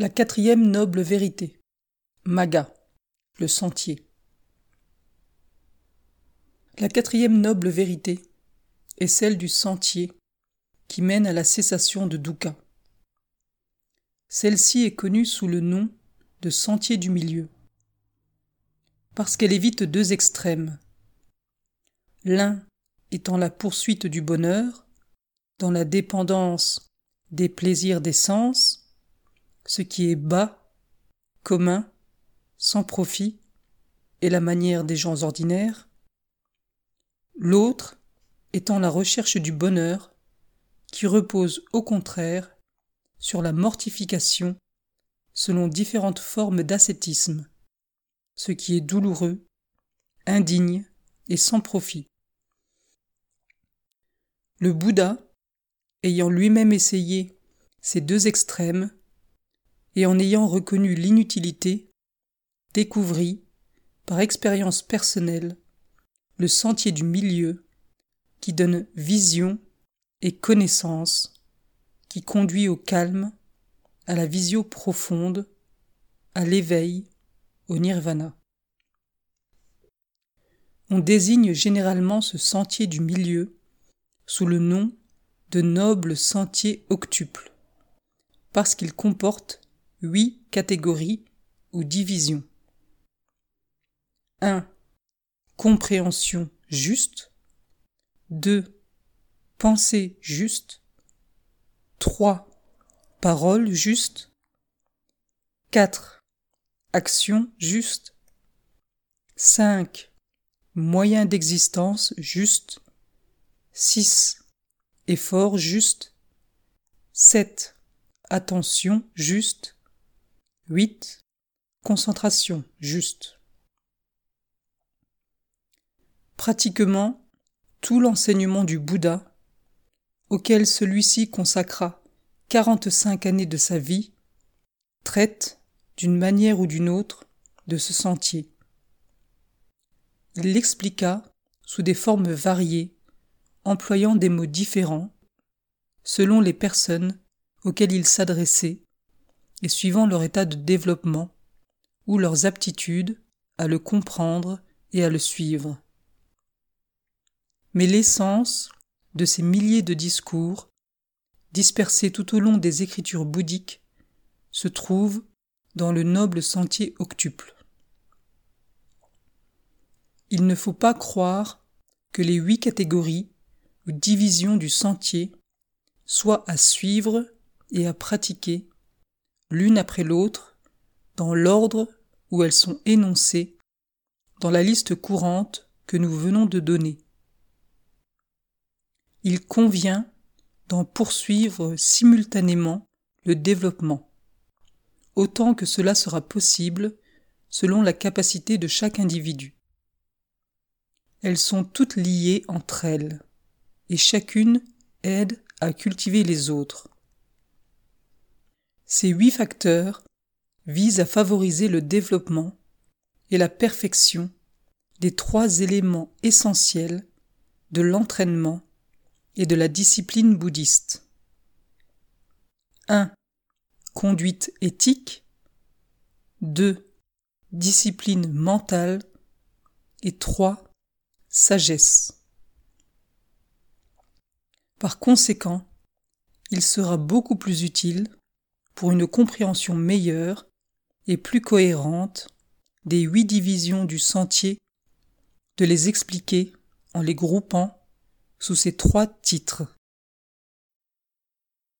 La quatrième noble vérité. Maga, le sentier. La quatrième noble vérité est celle du sentier qui mène à la cessation de dukkha. Celle-ci est connue sous le nom de sentier du milieu, parce qu'elle évite deux extrêmes. L'un étant la poursuite du bonheur, dans la dépendance des plaisirs des sens, ce qui est bas, commun, sans profit, et la manière des gens ordinaires, l'autre étant la recherche du bonheur, qui repose au contraire sur la mortification selon différentes formes d'ascétisme, ce qui est douloureux, indigne et sans profit. Le Bouddha, ayant lui-même essayé ces deux extrêmes, et en ayant reconnu l'inutilité, découvrit, par expérience personnelle, le sentier du milieu qui donne vision et connaissance, qui conduit au calme, à la vision profonde, à l'éveil, au nirvana. On désigne généralement ce sentier du milieu sous le nom de noble sentier octuple, parce qu'il comporte huit catégories ou divisions. 1. Compréhension juste. 2. Pensée juste. 3. Parole juste. 4. Action juste. 5. Moyen d'existence juste. 6. Effort juste. 7. Attention juste. 8. Concentration juste. Pratiquement tout l'enseignement du Bouddha, auquel celui-ci consacra 45 années de sa vie, traite, d'une manière ou d'une autre, de ce sentier. Il l'expliqua sous des formes variées, employant des mots différents, selon les personnes auxquelles il s'adressait et suivant leur état de développement ou leurs aptitudes à le comprendre et à le suivre. Mais l'essence de ces milliers de discours, dispersés tout au long des écritures bouddhiques, se trouve dans le noble sentier octuple. Il ne faut pas croire que les huit catégories ou divisions du sentier soient à suivre et à pratiquer l'une après l'autre, dans l'ordre où elles sont énoncées, dans la liste courante que nous venons de donner. Il convient d'en poursuivre simultanément le développement, autant que cela sera possible selon la capacité de chaque individu. Elles sont toutes liées entre elles, et chacune aide à cultiver les autres. Ces huit facteurs visent à favoriser le développement et la perfection des trois éléments essentiels de l'entraînement et de la discipline bouddhiste. 1. Conduite éthique. 2. Discipline mentale. Et 3. Sagesse. Par conséquent, il sera beaucoup plus utile pour une compréhension meilleure et plus cohérente des huit divisions du sentier, de les expliquer en les groupant sous ces trois titres.